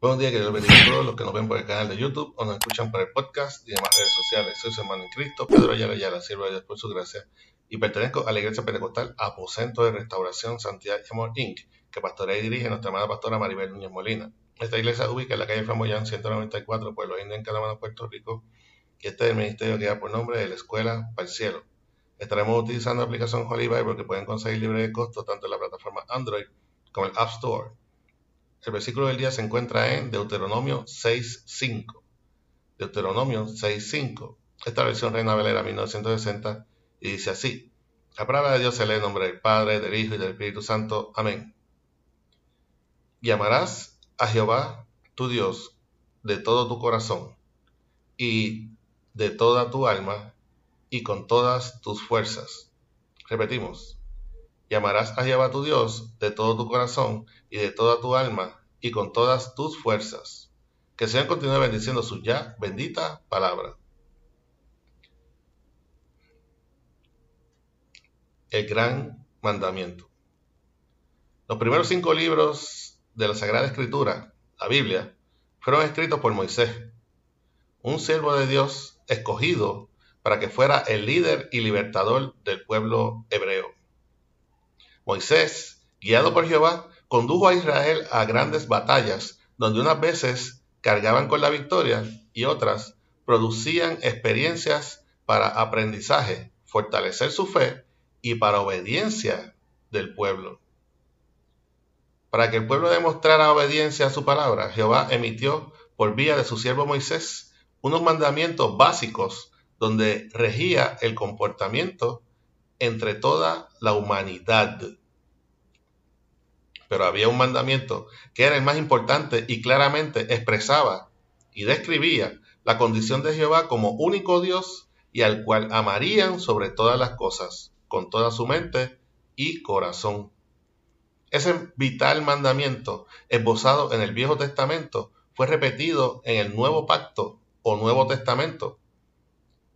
Buenos días, que Dios bendiga a todos los que nos ven por el canal de YouTube o nos escuchan por el podcast y demás redes sociales. Soy su hermano en Cristo, Pedro Ayala Ayala, siervo de Dios por su gracia, y pertenezco a la Iglesia Pentecostal Aposento de Restauración Santidad Amor Inc., que pastorea y dirige nuestra amada pastora Maribel Núñez Molina. Esta iglesia ubica en la calle Flamoyán 194, Pueblo Indio, en Canamana, Puerto Rico, y este es el ministerio que da por nombre de la Escuela para el Cielo. Estaremos utilizando la aplicación Holy Bible que pueden conseguir libre de costo tanto en la plataforma Android como el App Store. El versículo del día se encuentra en Deuteronomio 6.5. Deuteronomio 6.5. Esta versión Reina Valera 1960 y dice así. La palabra de Dios se lee en nombre del Padre, del Hijo y del Espíritu Santo. Amén. Llamarás a Jehová tu Dios de todo tu corazón y de toda tu alma y con todas tus fuerzas. Repetimos. Llamarás a Jehová tu Dios de todo tu corazón y de toda tu alma y con todas tus fuerzas. Que Señor continúe bendiciendo su ya bendita palabra. El gran mandamiento. Los primeros cinco libros de la Sagrada Escritura, la Biblia, fueron escritos por Moisés, un siervo de Dios escogido para que fuera el líder y libertador del pueblo hebreo. Moisés, guiado por Jehová, condujo a Israel a grandes batallas, donde unas veces cargaban con la victoria y otras producían experiencias para aprendizaje, fortalecer su fe y para obediencia del pueblo. Para que el pueblo demostrara obediencia a su palabra, Jehová emitió por vía de su siervo Moisés unos mandamientos básicos donde regía el comportamiento entre toda la humanidad. Pero había un mandamiento que era el más importante y claramente expresaba y describía la condición de Jehová como único Dios y al cual amarían sobre todas las cosas, con toda su mente y corazón. Ese vital mandamiento, esbozado en el Viejo Testamento, fue repetido en el Nuevo Pacto o Nuevo Testamento.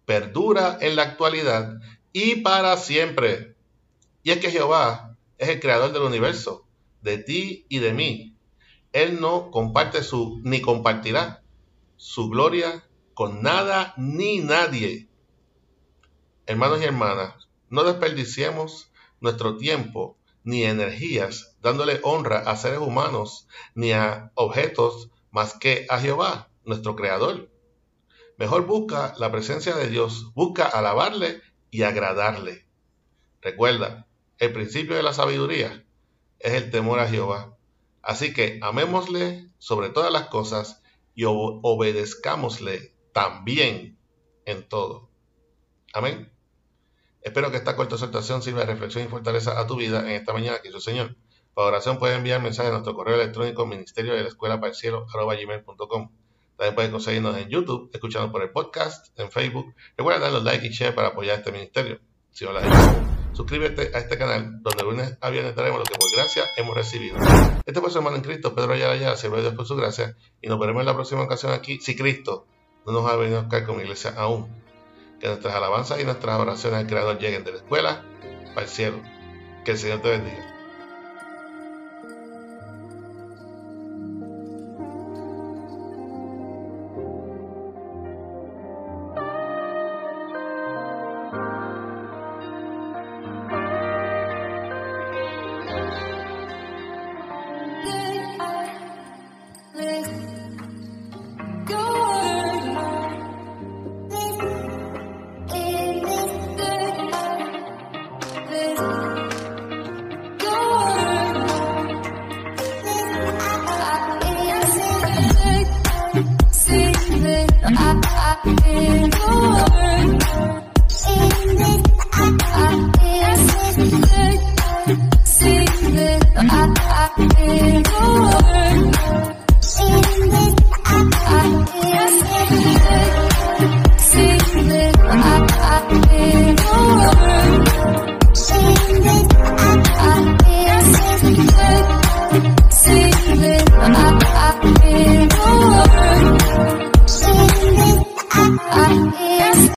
Perdura en la actualidad y para siempre. Y es que Jehová es el creador del universo, de ti y de mí. Él no comparte su, ni compartirá su gloria con nada ni nadie. Hermanos y hermanas, no desperdiciemos nuestro tiempo ni energías dándole honra a seres humanos ni a objetos más que a Jehová, nuestro Creador. Mejor busca la presencia de Dios, busca alabarle y agradarle. Recuerda, el principio de la sabiduría es el temor a Jehová. Así que amémosle sobre todas las cosas y obedezcámosle también en todo. Amén. Espero que esta corta exhortación sirva de reflexión y fortaleza a tu vida en esta mañana que Señor. Para oración puedes enviar mensaje a nuestro correo electrónico ministerio de la escuela para el cielo. También puedes conseguirnos en YouTube, escuchando por el podcast, en Facebook. Recuerda darle like y share para apoyar este ministerio. Si no hecho, suscríbete a este canal donde lunes a viernes traemos lo que por gracia hemos recibido. Este fue su hermano en Cristo, Pedro Ayala siervo de Dios por su gracia, y nos veremos en la próxima ocasión aquí, si Cristo no nos ha venido a buscar como iglesia aún. Que nuestras alabanzas y nuestras oraciones al Creador lleguen de la escuela para el cielo. Que el Señor te bendiga.